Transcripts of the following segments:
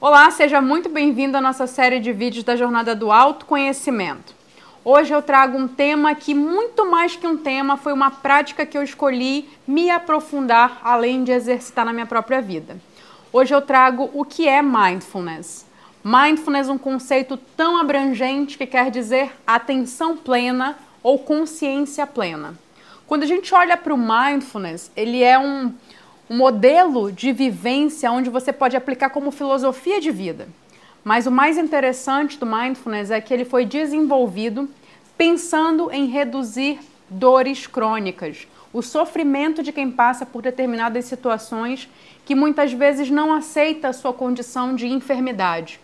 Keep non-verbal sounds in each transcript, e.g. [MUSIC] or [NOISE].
Olá, seja muito bem-vindo à nossa série de vídeos da Jornada do Autoconhecimento. Hoje eu trago um tema que, muito mais que um tema, foi uma prática que eu escolhi me aprofundar além de exercitar na minha própria vida. Hoje eu trago o que é mindfulness. Mindfulness é um conceito tão abrangente que quer dizer atenção plena ou consciência plena. Quando a gente olha para o mindfulness, ele é um um modelo de vivência onde você pode aplicar como filosofia de vida. Mas o mais interessante do mindfulness é que ele foi desenvolvido pensando em reduzir dores crônicas, o sofrimento de quem passa por determinadas situações que muitas vezes não aceita a sua condição de enfermidade.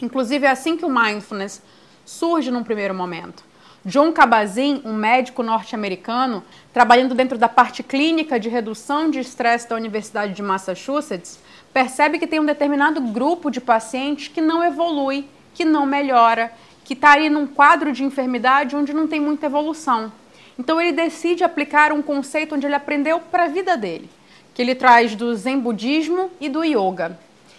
Inclusive é assim que o mindfulness surge num primeiro momento. John Cabazin, um médico norte-americano, trabalhando dentro da parte clínica de redução de estresse da Universidade de Massachusetts, percebe que tem um determinado grupo de pacientes que não evolui, que não melhora, que está aí num quadro de enfermidade onde não tem muita evolução. Então ele decide aplicar um conceito onde ele aprendeu para a vida dele, que ele traz do Zen budismo e do yoga.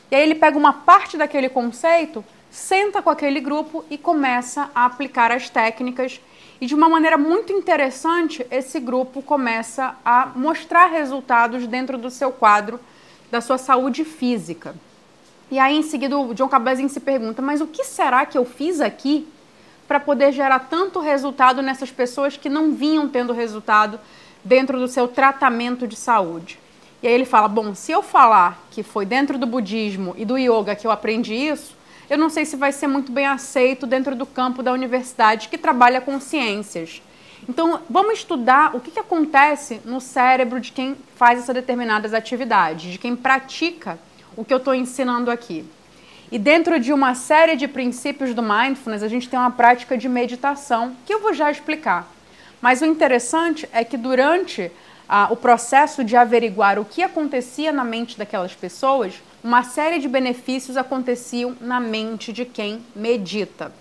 E aí ele pega uma parte daquele conceito senta com aquele grupo e começa a aplicar as técnicas. E de uma maneira muito interessante, esse grupo começa a mostrar resultados dentro do seu quadro da sua saúde física. E aí, em seguida, o John Cabazin se pergunta: mas o que será que eu fiz aqui para poder gerar tanto resultado nessas pessoas que não vinham tendo resultado dentro do seu tratamento de saúde? E aí ele fala: bom, se eu falar que foi dentro do budismo e do yoga que eu aprendi isso, eu não sei se vai ser muito bem aceito dentro do campo da universidade que trabalha com ciências. Então, vamos estudar o que, que acontece no cérebro de quem faz essas determinadas atividades, de quem pratica o que eu estou ensinando aqui. E dentro de uma série de princípios do mindfulness, a gente tem uma prática de meditação, que eu vou já explicar. Mas o interessante é que durante ah, o processo de averiguar o que acontecia na mente daquelas pessoas, uma série de benefícios aconteciam na mente de quem medita.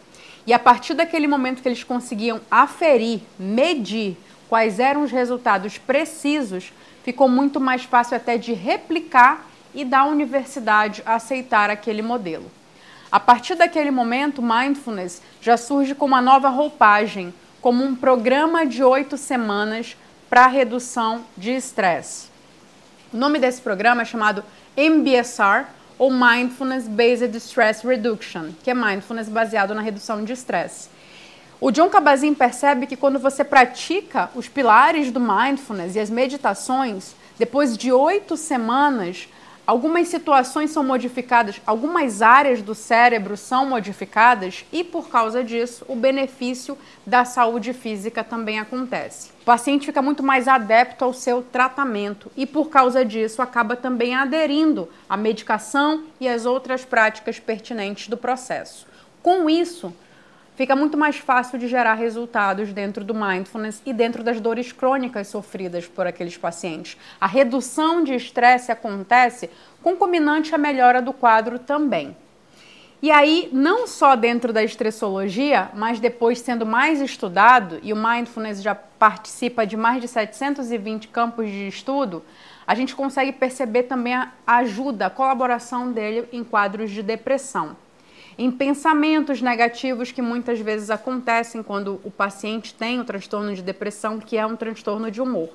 E a partir daquele momento que eles conseguiam aferir, medir quais eram os resultados precisos, ficou muito mais fácil até de replicar e da universidade aceitar aquele modelo. A partir daquele momento, Mindfulness já surge com uma nova roupagem, como um programa de oito semanas para redução de estresse. O nome desse programa é chamado MBSR, ou Mindfulness Based Stress Reduction, que é mindfulness baseado na redução de estresse. O John Kabat-Zinn percebe que quando você pratica os pilares do mindfulness e as meditações, depois de oito semanas, Algumas situações são modificadas, algumas áreas do cérebro são modificadas e, por causa disso, o benefício da saúde física também acontece. O paciente fica muito mais adepto ao seu tratamento e, por causa disso, acaba também aderindo à medicação e às outras práticas pertinentes do processo. Com isso, fica muito mais fácil de gerar resultados dentro do mindfulness e dentro das dores crônicas sofridas por aqueles pacientes. A redução de estresse acontece concomitante à melhora do quadro também. E aí, não só dentro da estressologia, mas depois sendo mais estudado, e o mindfulness já participa de mais de 720 campos de estudo, a gente consegue perceber também a ajuda, a colaboração dele em quadros de depressão em pensamentos negativos que muitas vezes acontecem quando o paciente tem o transtorno de depressão, que é um transtorno de humor.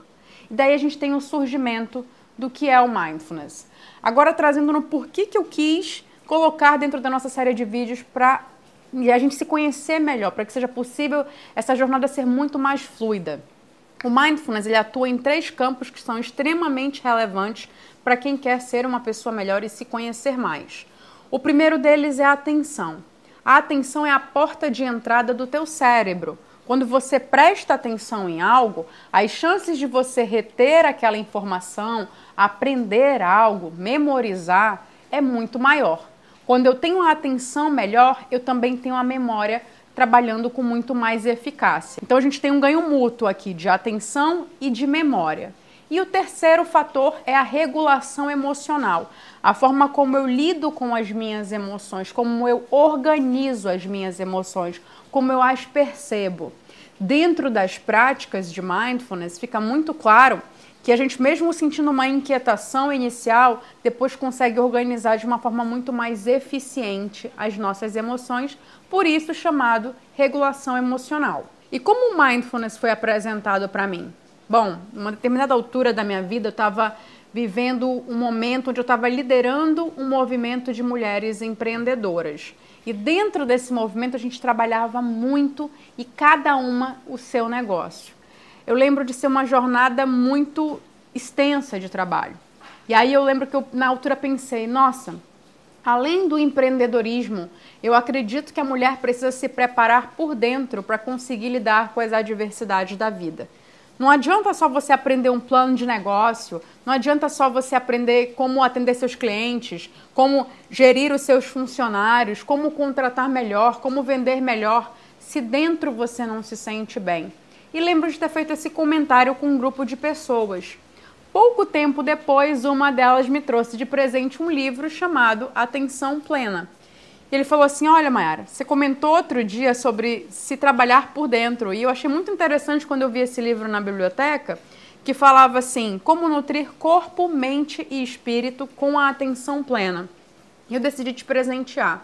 E daí a gente tem o surgimento do que é o mindfulness. Agora trazendo no porquê que eu quis colocar dentro da nossa série de vídeos para a gente se conhecer melhor, para que seja possível essa jornada ser muito mais fluida. O mindfulness ele atua em três campos que são extremamente relevantes para quem quer ser uma pessoa melhor e se conhecer mais. O primeiro deles é a atenção. A atenção é a porta de entrada do teu cérebro. Quando você presta atenção em algo, as chances de você reter aquela informação, aprender algo, memorizar, é muito maior. Quando eu tenho a atenção melhor, eu também tenho a memória trabalhando com muito mais eficácia. Então a gente tem um ganho mútuo aqui de atenção e de memória. E o terceiro fator é a regulação emocional, a forma como eu lido com as minhas emoções, como eu organizo as minhas emoções, como eu as percebo. Dentro das práticas de mindfulness, fica muito claro que a gente, mesmo sentindo uma inquietação inicial, depois consegue organizar de uma forma muito mais eficiente as nossas emoções, por isso chamado regulação emocional. E como o mindfulness foi apresentado para mim? Bom, uma determinada altura da minha vida eu estava vivendo um momento onde eu estava liderando um movimento de mulheres empreendedoras. E dentro desse movimento a gente trabalhava muito e cada uma o seu negócio. Eu lembro de ser uma jornada muito extensa de trabalho. E aí eu lembro que eu, na altura pensei, nossa, além do empreendedorismo, eu acredito que a mulher precisa se preparar por dentro para conseguir lidar com as adversidades da vida. Não adianta só você aprender um plano de negócio, não adianta só você aprender como atender seus clientes, como gerir os seus funcionários, como contratar melhor, como vender melhor, se dentro você não se sente bem. E lembro de ter feito esse comentário com um grupo de pessoas. Pouco tempo depois, uma delas me trouxe de presente um livro chamado Atenção Plena e ele falou assim: Olha, Mayara, você comentou outro dia sobre se trabalhar por dentro. E eu achei muito interessante quando eu vi esse livro na biblioteca, que falava assim: Como nutrir corpo, mente e espírito com a atenção plena. E eu decidi te presentear.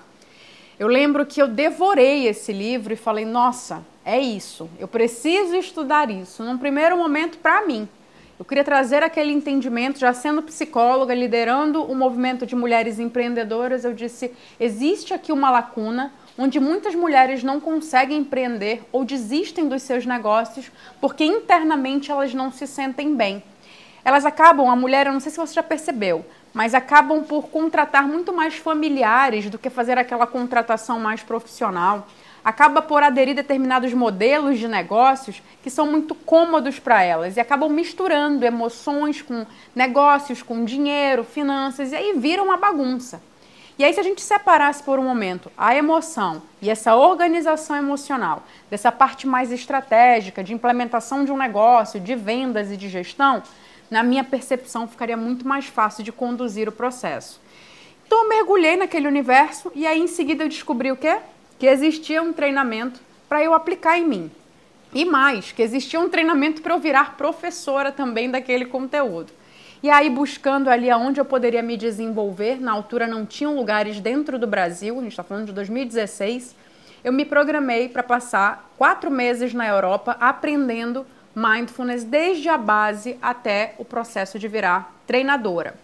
Eu lembro que eu devorei esse livro e falei: Nossa, é isso. Eu preciso estudar isso. Num primeiro momento, para mim. Eu queria trazer aquele entendimento, já sendo psicóloga, liderando o movimento de mulheres empreendedoras, eu disse: existe aqui uma lacuna onde muitas mulheres não conseguem empreender ou desistem dos seus negócios porque internamente elas não se sentem bem. Elas acabam, a mulher, eu não sei se você já percebeu, mas acabam por contratar muito mais familiares do que fazer aquela contratação mais profissional acaba por aderir determinados modelos de negócios que são muito cômodos para elas e acabam misturando emoções com negócios, com dinheiro, finanças e aí vira uma bagunça. E aí, se a gente separasse por um momento a emoção e essa organização emocional dessa parte mais estratégica de implementação de um negócio, de vendas e de gestão, na minha percepção ficaria muito mais fácil de conduzir o processo. Então, eu mergulhei naquele universo e aí em seguida eu descobri o quê? que existia um treinamento para eu aplicar em mim. E mais, que existia um treinamento para eu virar professora também daquele conteúdo. E aí, buscando ali aonde eu poderia me desenvolver, na altura não tinham lugares dentro do Brasil, a gente está falando de 2016, eu me programei para passar quatro meses na Europa aprendendo mindfulness desde a base até o processo de virar treinadora.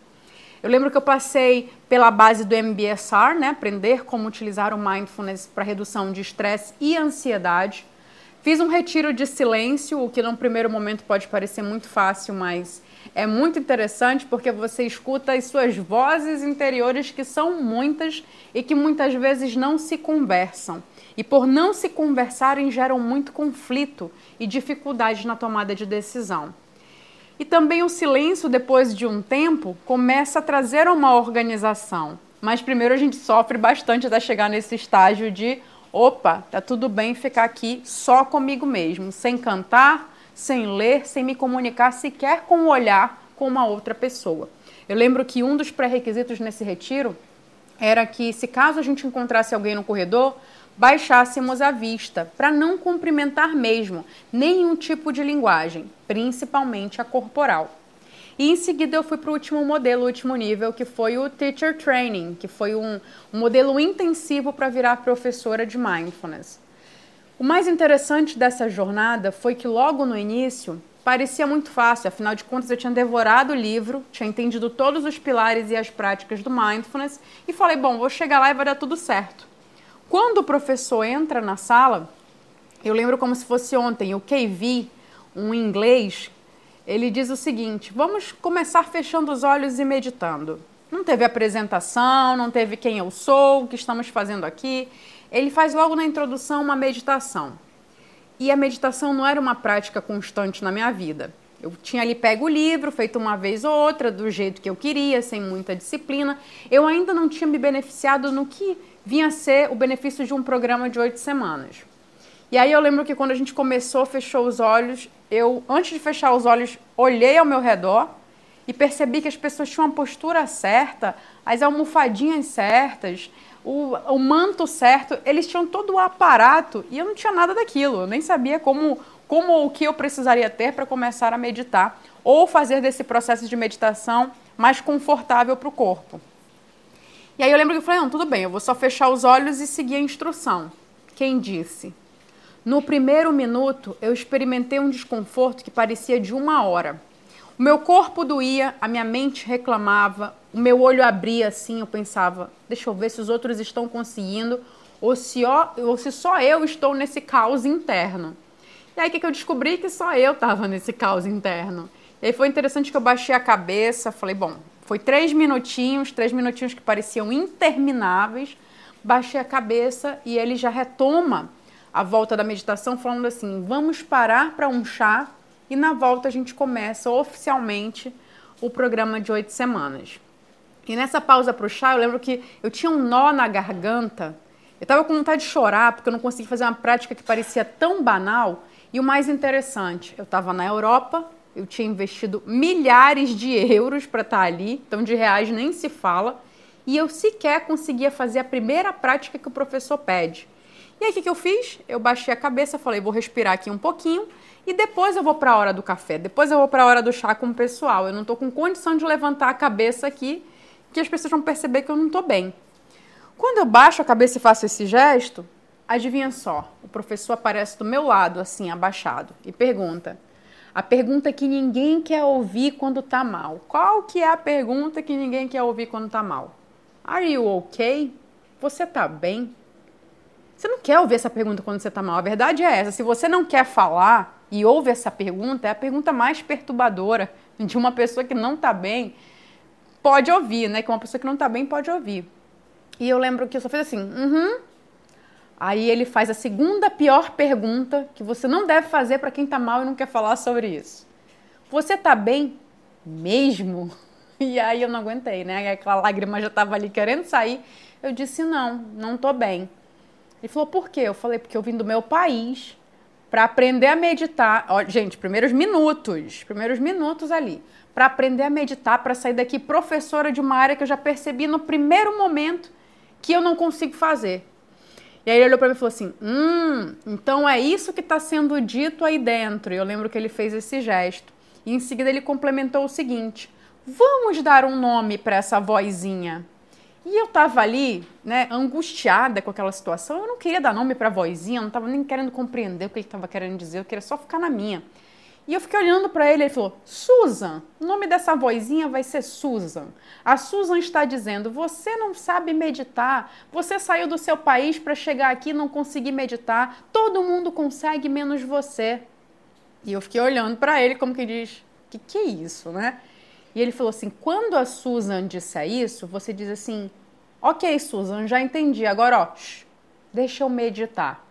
Eu lembro que eu passei pela base do MBSR, né, aprender como utilizar o mindfulness para redução de estresse e ansiedade. Fiz um retiro de silêncio, o que num primeiro momento pode parecer muito fácil, mas é muito interessante porque você escuta as suas vozes interiores, que são muitas e que muitas vezes não se conversam. E por não se conversarem, geram muito conflito e dificuldade na tomada de decisão. E também o silêncio, depois de um tempo, começa a trazer uma organização. Mas primeiro a gente sofre bastante até chegar nesse estágio de opa, tá tudo bem ficar aqui só comigo mesmo, sem cantar, sem ler, sem me comunicar sequer com o olhar com uma outra pessoa. Eu lembro que um dos pré-requisitos nesse retiro era que, se caso a gente encontrasse alguém no corredor, baixássemos a vista, para não cumprimentar mesmo nenhum tipo de linguagem, principalmente a corporal. E em seguida eu fui para o último modelo, o último nível, que foi o Teacher Training, que foi um, um modelo intensivo para virar professora de Mindfulness. O mais interessante dessa jornada foi que logo no início parecia muito fácil, afinal de contas eu tinha devorado o livro, tinha entendido todos os pilares e as práticas do Mindfulness e falei, bom, vou chegar lá e vai dar tudo certo. Quando o professor entra na sala, eu lembro como se fosse ontem, o KV, um inglês, ele diz o seguinte: vamos começar fechando os olhos e meditando. Não teve apresentação, não teve quem eu sou, o que estamos fazendo aqui. Ele faz logo na introdução uma meditação. E a meditação não era uma prática constante na minha vida. Eu tinha ali pego o livro, feito uma vez ou outra, do jeito que eu queria, sem muita disciplina. Eu ainda não tinha me beneficiado no que vinha a ser o benefício de um programa de oito semanas. E aí eu lembro que quando a gente começou, fechou os olhos, eu, antes de fechar os olhos, olhei ao meu redor e percebi que as pessoas tinham a postura certa, as almofadinhas certas, o, o manto certo, eles tinham todo o aparato e eu não tinha nada daquilo, eu nem sabia como, como ou o que eu precisaria ter para começar a meditar ou fazer desse processo de meditação mais confortável para o corpo. E aí eu lembro que eu falei, não, tudo bem, eu vou só fechar os olhos e seguir a instrução. Quem disse? No primeiro minuto, eu experimentei um desconforto que parecia de uma hora. O meu corpo doía, a minha mente reclamava, o meu olho abria assim, eu pensava, deixa eu ver se os outros estão conseguindo ou se, ó, ou se só eu estou nesse caos interno. E aí o que, que eu descobri? Que só eu estava nesse caos interno. E aí foi interessante que eu baixei a cabeça, falei, bom, foi três minutinhos, três minutinhos que pareciam intermináveis, baixei a cabeça e ele já retoma a volta da meditação falando assim, vamos parar para um chá e na volta a gente começa oficialmente o programa de oito semanas. E nessa pausa para o chá, eu lembro que eu tinha um nó na garganta. Eu estava com vontade de chorar porque eu não conseguia fazer uma prática que parecia tão banal. E o mais interessante, eu estava na Europa, eu tinha investido milhares de euros para estar tá ali, então de reais nem se fala, e eu sequer conseguia fazer a primeira prática que o professor pede. E aí o que, que eu fiz? Eu baixei a cabeça, falei, vou respirar aqui um pouquinho e depois eu vou para a hora do café, depois eu vou para a hora do chá com o pessoal. Eu não estou com condição de levantar a cabeça aqui que as pessoas vão perceber que eu não estou bem. Quando eu baixo a cabeça e faço esse gesto, adivinha só, o professor aparece do meu lado, assim, abaixado, e pergunta. A pergunta que ninguém quer ouvir quando tá mal. Qual que é a pergunta que ninguém quer ouvir quando tá mal? Are you okay? Você tá bem? Você não quer ouvir essa pergunta quando você tá mal. A verdade é essa. Se você não quer falar e ouve essa pergunta, é a pergunta mais perturbadora de uma pessoa que não tá bem pode ouvir, né? Que uma pessoa que não tá bem pode ouvir. E eu lembro que eu só fiz assim, uhum. Aí ele faz a segunda pior pergunta que você não deve fazer para quem tá mal e não quer falar sobre isso. Você tá bem mesmo? [LAUGHS] E aí eu não aguentei, né? Aquela lágrima já tava ali querendo sair. Eu disse: "Não, não tô bem". Ele falou: "Por quê?". Eu falei: "Porque eu vim do meu país para aprender a meditar". Ó, gente, primeiros minutos, primeiros minutos ali para aprender a meditar, para sair daqui professora de uma área que eu já percebi no primeiro momento que eu não consigo fazer. E aí ele olhou para mim e falou assim: Hum, então é isso que está sendo dito aí dentro. E eu lembro que ele fez esse gesto. E em seguida ele complementou o seguinte: Vamos dar um nome para essa vozinha. E eu tava ali, né, angustiada com aquela situação. Eu não queria dar nome para vozinha, não tava nem querendo compreender o que ele estava querendo dizer, eu queria só ficar na minha. E eu fiquei olhando para ele ele falou: Susan, o nome dessa vozinha vai ser Susan. A Susan está dizendo: Você não sabe meditar. Você saiu do seu país para chegar aqui e não conseguir meditar. Todo mundo consegue, menos você. E eu fiquei olhando para ele como que diz: Que que é isso, né? E ele falou assim: Quando a Susan disser isso, você diz assim: Ok, Susan, já entendi. Agora, ó, shh, deixa eu meditar.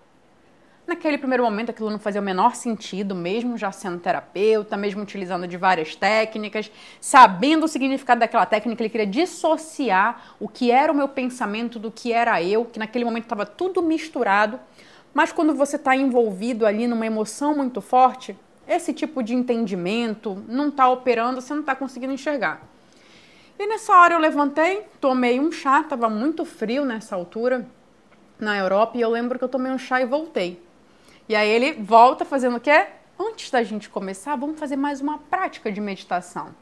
Naquele primeiro momento aquilo não fazia o menor sentido, mesmo já sendo terapeuta, mesmo utilizando de várias técnicas, sabendo o significado daquela técnica, ele queria dissociar o que era o meu pensamento do que era eu, que naquele momento estava tudo misturado. Mas quando você está envolvido ali numa emoção muito forte, esse tipo de entendimento não está operando, você não está conseguindo enxergar. E nessa hora eu levantei, tomei um chá, estava muito frio nessa altura na Europa, e eu lembro que eu tomei um chá e voltei. E aí ele volta fazendo o quê? Antes da gente começar, vamos fazer mais uma prática de meditação.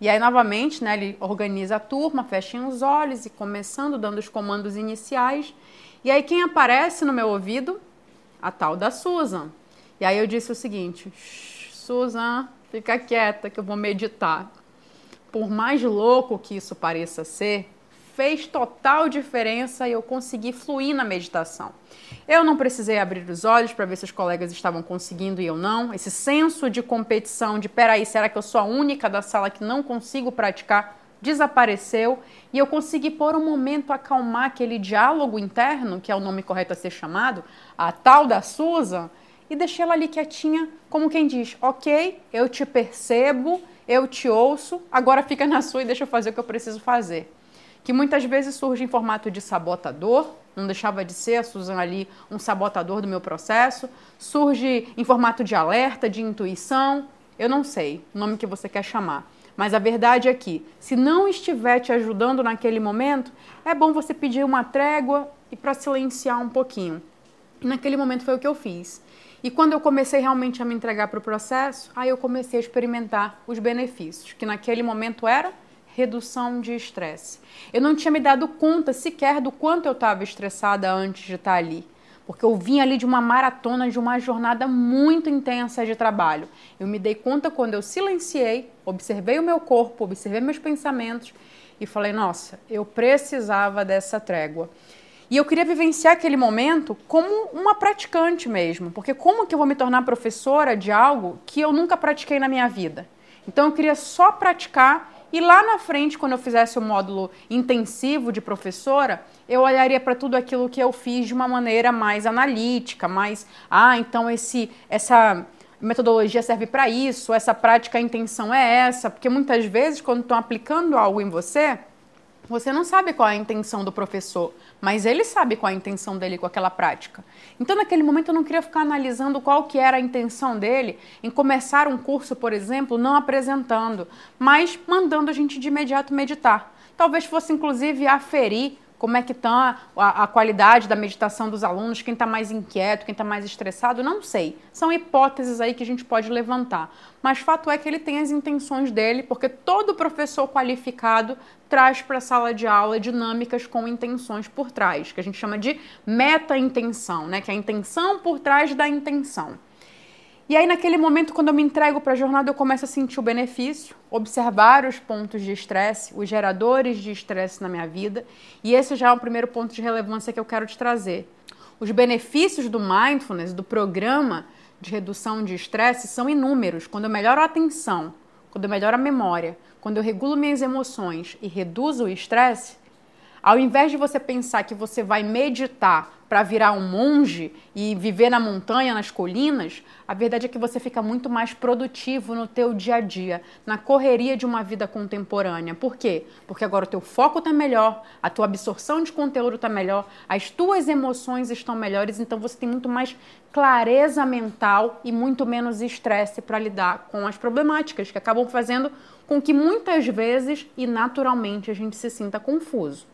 E aí, novamente, né, ele organiza a turma, fecha os olhos e começando, dando os comandos iniciais. E aí, quem aparece no meu ouvido? A tal da Susan. E aí eu disse o seguinte: Susan, fica quieta que eu vou meditar. Por mais louco que isso pareça ser, fez total diferença e eu consegui fluir na meditação. Eu não precisei abrir os olhos para ver se os colegas estavam conseguindo e eu não. Esse senso de competição, de peraí, será que eu sou a única da sala que não consigo praticar? Desapareceu e eu consegui por um momento acalmar aquele diálogo interno, que é o nome correto a ser chamado, a tal da Susan, e deixei ela ali quietinha, como quem diz: Ok, eu te percebo, eu te ouço, agora fica na sua e deixa eu fazer o que eu preciso fazer que muitas vezes surge em formato de sabotador, não deixava de ser a Suzana ali um sabotador do meu processo, surge em formato de alerta, de intuição, eu não sei o nome que você quer chamar. Mas a verdade é que, se não estiver te ajudando naquele momento, é bom você pedir uma trégua e para silenciar um pouquinho. E naquele momento foi o que eu fiz. E quando eu comecei realmente a me entregar para o processo, aí eu comecei a experimentar os benefícios, que naquele momento era redução de estresse. Eu não tinha me dado conta sequer do quanto eu estava estressada antes de estar ali, porque eu vim ali de uma maratona, de uma jornada muito intensa de trabalho. Eu me dei conta quando eu silenciei, observei o meu corpo, observei meus pensamentos e falei: nossa, eu precisava dessa trégua. E eu queria vivenciar aquele momento como uma praticante mesmo, porque como que eu vou me tornar professora de algo que eu nunca pratiquei na minha vida? Então eu queria só praticar e lá na frente, quando eu fizesse o módulo intensivo de professora, eu olharia para tudo aquilo que eu fiz de uma maneira mais analítica, mais, ah, então esse essa metodologia serve para isso, essa prática, a intenção é essa, porque muitas vezes quando estão aplicando algo em você, você não sabe qual é a intenção do professor, mas ele sabe qual a intenção dele com aquela prática. Então, naquele momento, eu não queria ficar analisando qual que era a intenção dele em começar um curso, por exemplo, não apresentando, mas mandando a gente de imediato meditar. Talvez fosse, inclusive, aferir como é que está a, a, qualidade da meditação dos alunos, quem está mais inquieto, quem está mais estressado, não sei. São hipóteses aí que a gente pode levantar. Mas fato é que ele tem as intenções dele, porque todo professor qualificado traz para a sala de aula dinâmicas com intenções por trás, que a gente chama de meta-intenção, né? que é a intenção por trás da intenção. E aí, naquele momento, quando eu me entrego para a jornada, eu começo a sentir o benefício, observar os pontos de estresse, os geradores de estresse na minha vida. E esse já é o primeiro ponto de relevância que eu quero te trazer. Os benefícios do mindfulness, do programa de redução de estresse, são inúmeros. Quando eu melhoro a atenção, quando eu melhoro a memória, quando eu regulo minhas emoções e reduzo o estresse, ao invés de você pensar que você vai meditar para virar um monge e viver na montanha, nas colinas, a verdade é que você fica muito mais produtivo no teu dia a dia, na correria de uma vida contemporânea. Por quê? Porque agora o teu foco está melhor, a tua absorção de conteúdo está melhor, as tuas emoções estão melhores, então você tem muito mais clareza mental e muito menos estresse para lidar com as problemáticas que acabam fazendo com que muitas vezes e naturalmente a gente se sinta confuso.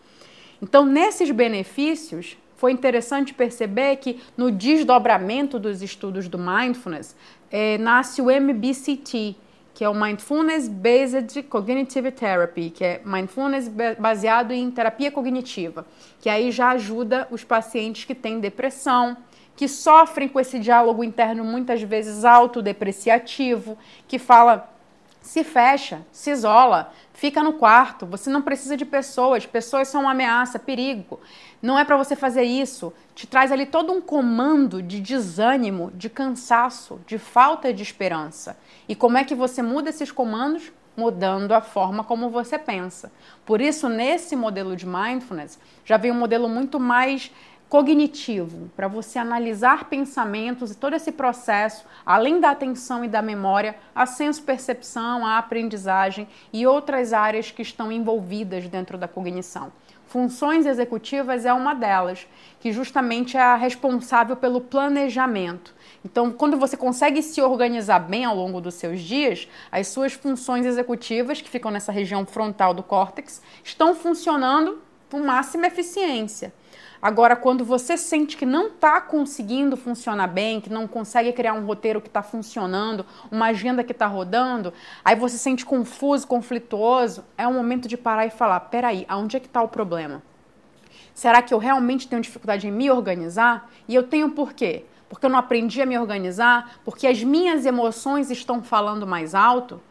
Então, nesses benefícios, foi interessante perceber que no desdobramento dos estudos do mindfulness é, nasce o MBCT, que é o Mindfulness Based Cognitive Therapy, que é mindfulness baseado em terapia cognitiva, que aí já ajuda os pacientes que têm depressão, que sofrem com esse diálogo interno muitas vezes autodepreciativo, que fala se fecha, se isola, fica no quarto. Você não precisa de pessoas, pessoas são uma ameaça, perigo. Não é para você fazer isso. Te traz ali todo um comando de desânimo, de cansaço, de falta de esperança. E como é que você muda esses comandos? Mudando a forma como você pensa. Por isso, nesse modelo de mindfulness, já vem um modelo muito mais cognitivo, para você analisar pensamentos e todo esse processo, além da atenção e da memória, a senso-percepção, a aprendizagem e outras áreas que estão envolvidas dentro da cognição. Funções executivas é uma delas, que justamente é a responsável pelo planejamento. Então, quando você consegue se organizar bem ao longo dos seus dias, as suas funções executivas, que ficam nessa região frontal do córtex, estão funcionando com máxima eficiência. Agora, quando você sente que não está conseguindo funcionar bem, que não consegue criar um roteiro que está funcionando, uma agenda que está rodando, aí você se sente confuso, conflituoso, é um momento de parar e falar: peraí, aonde é que está o problema? Será que eu realmente tenho dificuldade em me organizar? E eu tenho por quê? Porque eu não aprendi a me organizar? Porque as minhas emoções estão falando mais alto?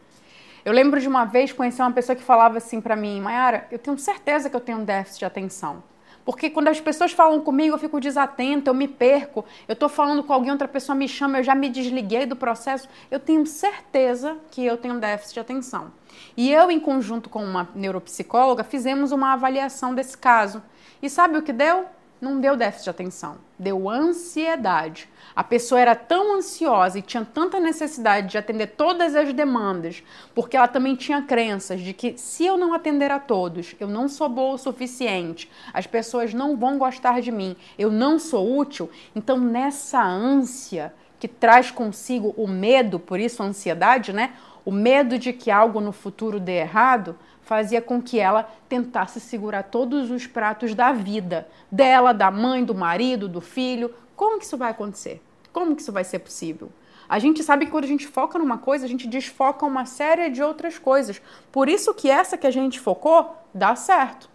Eu lembro de uma vez conhecer uma pessoa que falava assim para mim, Mayara, eu tenho certeza que eu tenho um déficit de atenção. Porque quando as pessoas falam comigo, eu fico desatenta, eu me perco. Eu estou falando com alguém, outra pessoa me chama, eu já me desliguei do processo. Eu tenho certeza que eu tenho déficit de atenção. E eu, em conjunto com uma neuropsicóloga, fizemos uma avaliação desse caso. E sabe o que deu? Não deu déficit de atenção, deu ansiedade. A pessoa era tão ansiosa e tinha tanta necessidade de atender todas as demandas, porque ela também tinha crenças de que se eu não atender a todos, eu não sou boa o suficiente, as pessoas não vão gostar de mim, eu não sou útil. Então, nessa ânsia que traz consigo o medo, por isso a ansiedade, né? O medo de que algo no futuro dê errado, fazia com que ela tentasse segurar todos os pratos da vida, dela, da mãe, do marido, do filho. Como que isso vai acontecer? Como que isso vai ser possível? A gente sabe que quando a gente foca numa coisa, a gente desfoca uma série de outras coisas. Por isso que essa que a gente focou dá certo.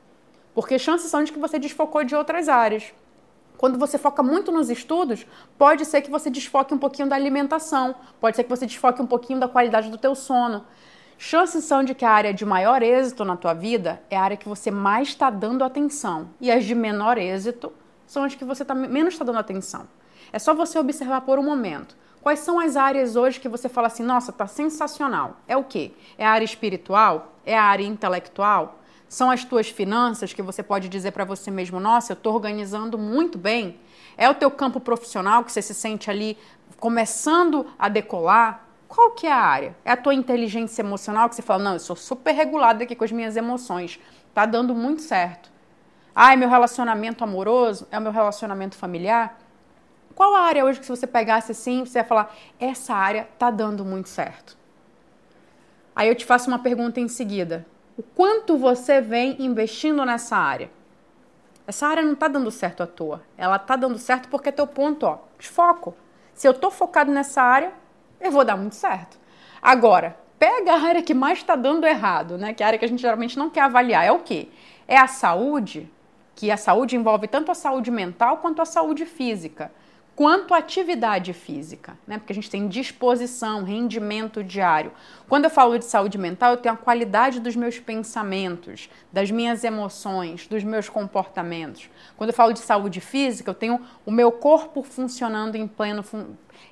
Porque chances são de que você desfocou de outras áreas. Quando você foca muito nos estudos, pode ser que você desfoque um pouquinho da alimentação, pode ser que você desfoque um pouquinho da qualidade do teu sono. Chances são de que a área de maior êxito na tua vida é a área que você mais está dando atenção. E as de menor êxito são as que você tá, menos está dando atenção. É só você observar por um momento. Quais são as áreas hoje que você fala assim, nossa, tá sensacional? É o quê? É a área espiritual? É a área intelectual? São as tuas finanças que você pode dizer para você mesmo, nossa, eu estou organizando muito bem? É o teu campo profissional que você se sente ali começando a decolar? Qual que é a área? É a tua inteligência emocional que você fala, não, eu sou super regulada aqui com as minhas emoções, tá dando muito certo. Ah, é meu relacionamento amoroso? É o meu relacionamento familiar? Qual a área hoje que se você pegasse assim, você ia falar, essa área tá dando muito certo? Aí eu te faço uma pergunta em seguida. O quanto você vem investindo nessa área? Essa área não tá dando certo à toa. Ela tá dando certo porque é teu ponto, ó, de foco. Se eu tô focado nessa área, eu vou dar muito certo. Agora, pega a área que mais está dando errado, né? Que é a área que a gente geralmente não quer avaliar. É o quê? É a saúde, que a saúde envolve tanto a saúde mental quanto a saúde física quanto à atividade física, né? Porque a gente tem disposição, rendimento diário. Quando eu falo de saúde mental, eu tenho a qualidade dos meus pensamentos, das minhas emoções, dos meus comportamentos. Quando eu falo de saúde física, eu tenho o meu corpo funcionando em pleno fun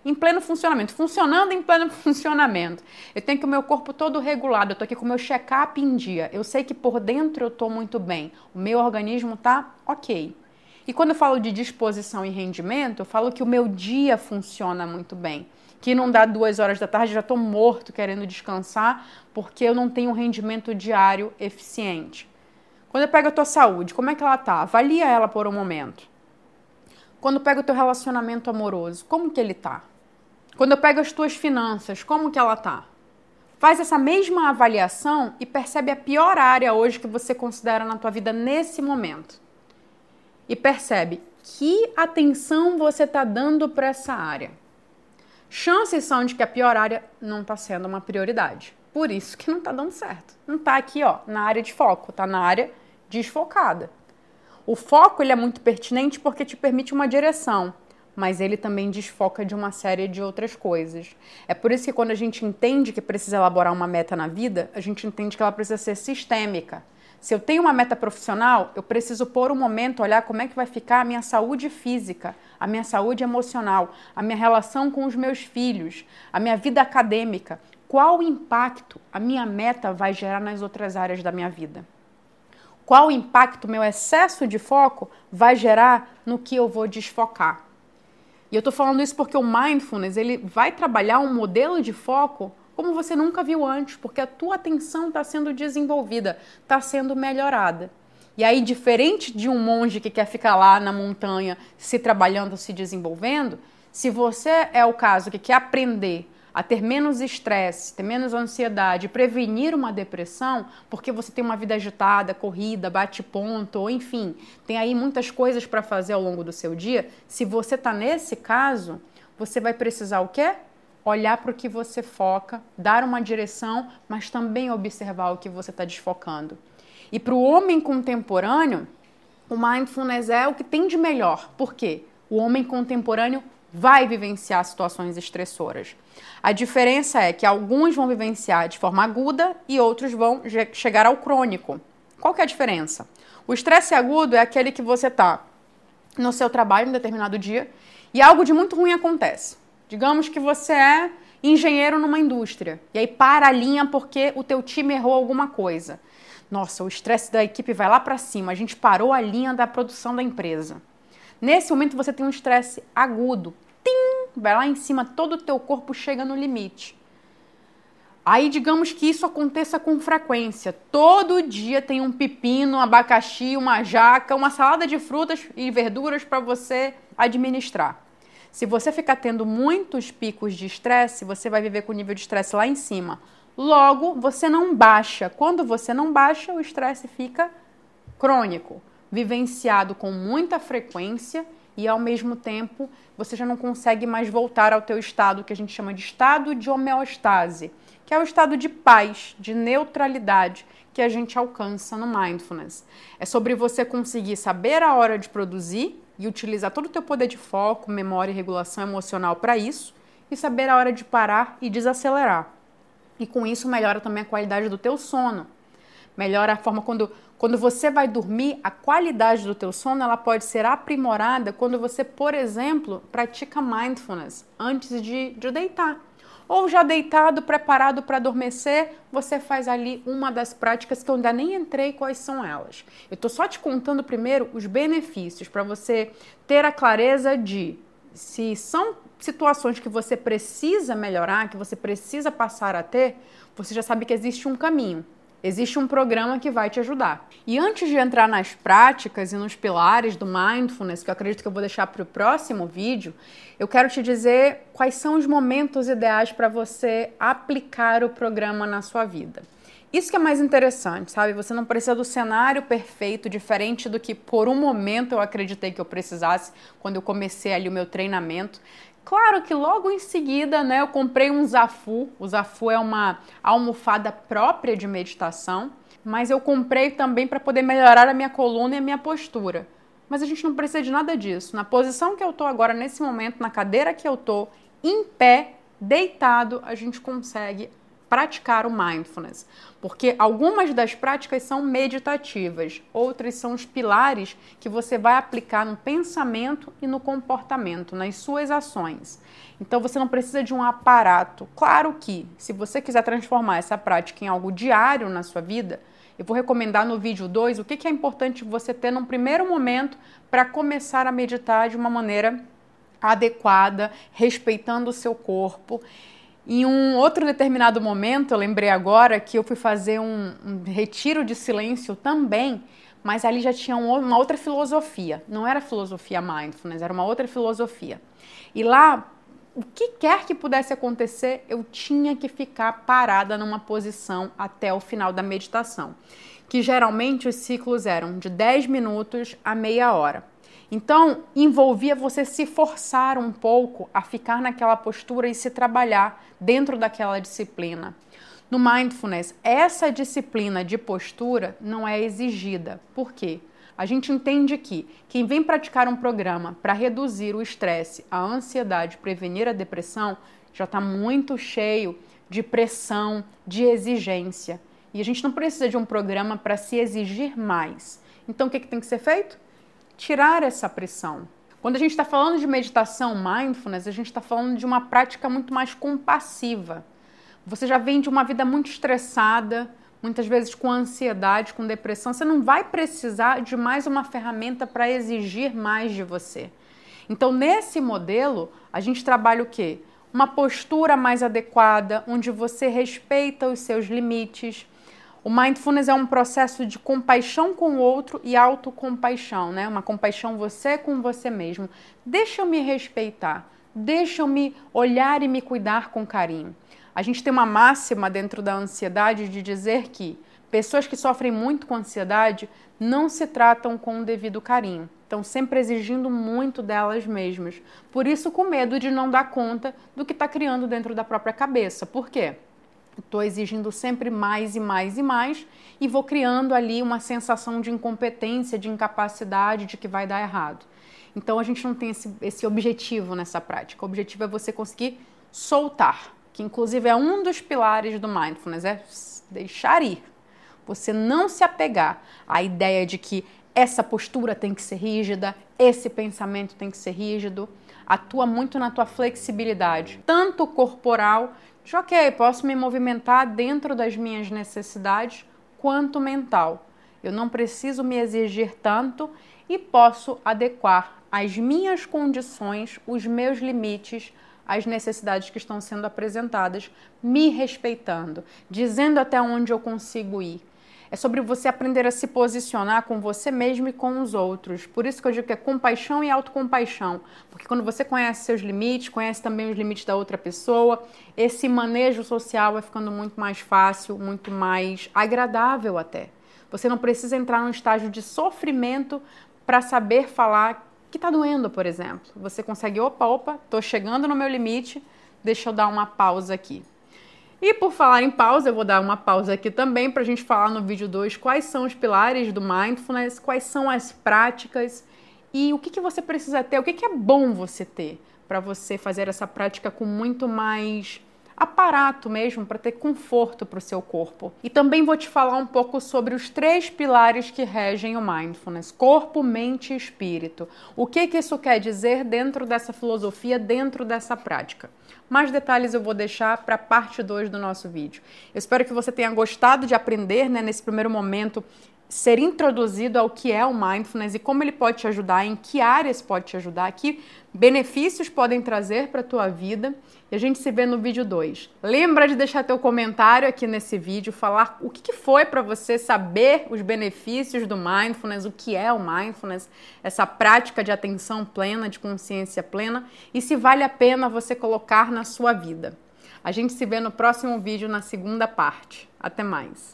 em pleno funcionamento, funcionando em pleno [LAUGHS] funcionamento. Eu tenho que o meu corpo todo regulado, eu tô aqui com o meu check-up em dia. Eu sei que por dentro eu tô muito bem. O meu organismo tá OK. E quando eu falo de disposição e rendimento, eu falo que o meu dia funciona muito bem. Que não dá duas horas da tarde, já estou morto querendo descansar, porque eu não tenho um rendimento diário eficiente. Quando eu pego a tua saúde, como é que ela tá? Avalia ela por um momento. Quando eu pego o teu relacionamento amoroso, como que ele tá? Quando eu pego as tuas finanças, como que ela tá? Faz essa mesma avaliação e percebe a pior área hoje que você considera na tua vida nesse momento e percebe que atenção você está dando para essa área. Chances são de que a pior área não está sendo uma prioridade. Por isso que não está dando certo. Não está aqui, ó, na área de foco, está na área desfocada. O foco ele é muito pertinente porque te permite uma direção, mas ele também desfoca de uma série de outras coisas. É por isso que quando a gente entende que precisa elaborar uma meta na vida, a gente entende que ela precisa ser sistêmica. Se eu tenho uma meta profissional, eu preciso por um momento olhar como é que vai ficar a minha saúde física, a minha saúde emocional, a minha relação com os meus filhos, a minha vida acadêmica. Qual impacto a minha meta vai gerar nas outras áreas da minha vida? Qual impacto meu excesso de foco vai gerar no que eu vou desfocar? E eu estou falando isso porque o mindfulness ele vai trabalhar um modelo de foco como você nunca viu antes, porque a tua atenção está sendo desenvolvida, está sendo melhorada. E aí, diferente de um monge que quer ficar lá na montanha se trabalhando, se desenvolvendo, se você é o caso que quer aprender a ter menos estresse, ter menos ansiedade, prevenir uma depressão, porque você tem uma vida agitada, corrida, bate ponto, ou enfim, tem aí muitas coisas para fazer ao longo do seu dia. Se você está nesse caso, você vai precisar o quê? Olhar para o que você foca, dar uma direção, mas também observar o que você está desfocando. E para o homem contemporâneo, o mindfulness é o que tem de melhor. Por quê? O homem contemporâneo vai vivenciar situações estressoras. A diferença é que alguns vão vivenciar de forma aguda e outros vão chegar ao crônico. Qual que é a diferença? O estresse agudo é aquele que você está no seu trabalho em um determinado dia e algo de muito ruim acontece. Digamos que você é engenheiro numa indústria e aí para a linha porque o teu time errou alguma coisa. Nossa, o estresse da equipe vai lá para cima. A gente parou a linha da produção da empresa. Nesse momento você tem um estresse agudo. Tim! Vai lá em cima, todo o teu corpo chega no limite. Aí digamos que isso aconteça com frequência. Todo dia tem um pepino, um abacaxi, uma jaca, uma salada de frutas e verduras para você administrar. Se você ficar tendo muitos picos de estresse, você vai viver com o nível de estresse lá em cima. Logo, você não baixa. Quando você não baixa, o estresse fica crônico, vivenciado com muita frequência e ao mesmo tempo você já não consegue mais voltar ao teu estado que a gente chama de estado de homeostase, que é o estado de paz, de neutralidade que a gente alcança no mindfulness. É sobre você conseguir saber a hora de produzir e utilizar todo o teu poder de foco, memória e regulação emocional para isso e saber a hora de parar e desacelerar. E com isso melhora também a qualidade do teu sono. Melhora a forma quando quando você vai dormir, a qualidade do teu sono ela pode ser aprimorada quando você, por exemplo, pratica mindfulness antes de, de deitar. Ou já deitado, preparado para adormecer, você faz ali uma das práticas que eu ainda nem entrei quais são elas. Eu estou só te contando primeiro os benefícios para você ter a clareza de se são situações que você precisa melhorar, que você precisa passar a ter, você já sabe que existe um caminho. Existe um programa que vai te ajudar. E antes de entrar nas práticas e nos pilares do mindfulness, que eu acredito que eu vou deixar para o próximo vídeo, eu quero te dizer quais são os momentos ideais para você aplicar o programa na sua vida. Isso que é mais interessante, sabe? Você não precisa do cenário perfeito, diferente do que por um momento eu acreditei que eu precisasse quando eu comecei ali o meu treinamento. Claro que logo em seguida, né, eu comprei um Zafu. O Zafu é uma almofada própria de meditação, mas eu comprei também para poder melhorar a minha coluna e a minha postura. Mas a gente não precisa de nada disso. Na posição que eu tô agora nesse momento, na cadeira que eu tô, em pé, deitado, a gente consegue praticar o mindfulness, porque algumas das práticas são meditativas, outras são os pilares que você vai aplicar no pensamento e no comportamento, nas suas ações. Então você não precisa de um aparato. Claro que, se você quiser transformar essa prática em algo diário na sua vida, eu vou recomendar no vídeo 2 o que é importante você ter num primeiro momento para começar a meditar de uma maneira adequada, respeitando o seu corpo em um outro determinado momento, eu lembrei agora que eu fui fazer um, um retiro de silêncio também, mas ali já tinha um, uma outra filosofia. Não era filosofia mindfulness, era uma outra filosofia. E lá, o que quer que pudesse acontecer, eu tinha que ficar parada numa posição até o final da meditação. Que geralmente os ciclos eram de 10 minutos a meia hora. Então, envolvia você se forçar um pouco a ficar naquela postura e se trabalhar dentro daquela disciplina. No mindfulness, essa disciplina de postura não é exigida. Por quê? A gente entende que quem vem praticar um programa para reduzir o estresse, a ansiedade, prevenir a depressão, já está muito cheio de pressão, de exigência. E a gente não precisa de um programa para se exigir mais. Então, o que, que tem que ser feito? Tirar essa pressão. Quando a gente está falando de meditação mindfulness, a gente está falando de uma prática muito mais compassiva. Você já vem de uma vida muito estressada, muitas vezes com ansiedade, com depressão. Você não vai precisar de mais uma ferramenta para exigir mais de você. Então, nesse modelo, a gente trabalha o quê? Uma postura mais adequada, onde você respeita os seus limites, o mindfulness é um processo de compaixão com o outro e autocompaixão, né? Uma compaixão você com você mesmo. Deixa eu me respeitar, deixa eu me olhar e me cuidar com carinho. A gente tem uma máxima dentro da ansiedade de dizer que pessoas que sofrem muito com ansiedade não se tratam com o devido carinho. Estão sempre exigindo muito delas mesmas. Por isso, com medo de não dar conta do que está criando dentro da própria cabeça. Por quê? Estou exigindo sempre mais e mais e mais e vou criando ali uma sensação de incompetência, de incapacidade, de que vai dar errado. Então a gente não tem esse, esse objetivo nessa prática. O objetivo é você conseguir soltar, que inclusive é um dos pilares do mindfulness, é deixar ir. Você não se apegar à ideia de que essa postura tem que ser rígida, esse pensamento tem que ser rígido. Atua muito na tua flexibilidade, tanto corporal de ok, posso me movimentar dentro das minhas necessidades, quanto mental. Eu não preciso me exigir tanto e posso adequar as minhas condições, os meus limites, às necessidades que estão sendo apresentadas, me respeitando, dizendo até onde eu consigo ir. É sobre você aprender a se posicionar com você mesmo e com os outros. Por isso que eu digo que é compaixão e autocompaixão. Porque quando você conhece seus limites, conhece também os limites da outra pessoa, esse manejo social vai ficando muito mais fácil, muito mais agradável até. Você não precisa entrar num estágio de sofrimento para saber falar que está doendo, por exemplo. Você consegue, opa, opa, estou chegando no meu limite, deixa eu dar uma pausa aqui. E por falar em pausa, eu vou dar uma pausa aqui também para a gente falar no vídeo 2 quais são os pilares do mindfulness, quais são as práticas e o que, que você precisa ter, o que, que é bom você ter para você fazer essa prática com muito mais aparato mesmo para ter conforto para o seu corpo. E também vou te falar um pouco sobre os três pilares que regem o mindfulness: corpo, mente e espírito. O que, que isso quer dizer dentro dessa filosofia, dentro dessa prática? Mais detalhes eu vou deixar para a parte 2 do nosso vídeo. Eu espero que você tenha gostado de aprender né, nesse primeiro momento ser introduzido ao que é o mindfulness e como ele pode te ajudar, em que áreas pode te ajudar, que benefícios podem trazer para a tua vida. E a gente se vê no vídeo 2. Lembra de deixar teu comentário aqui nesse vídeo, falar o que foi para você saber os benefícios do mindfulness, o que é o mindfulness, essa prática de atenção plena, de consciência plena e se vale a pena você colocar na sua vida. A gente se vê no próximo vídeo na segunda parte. Até mais.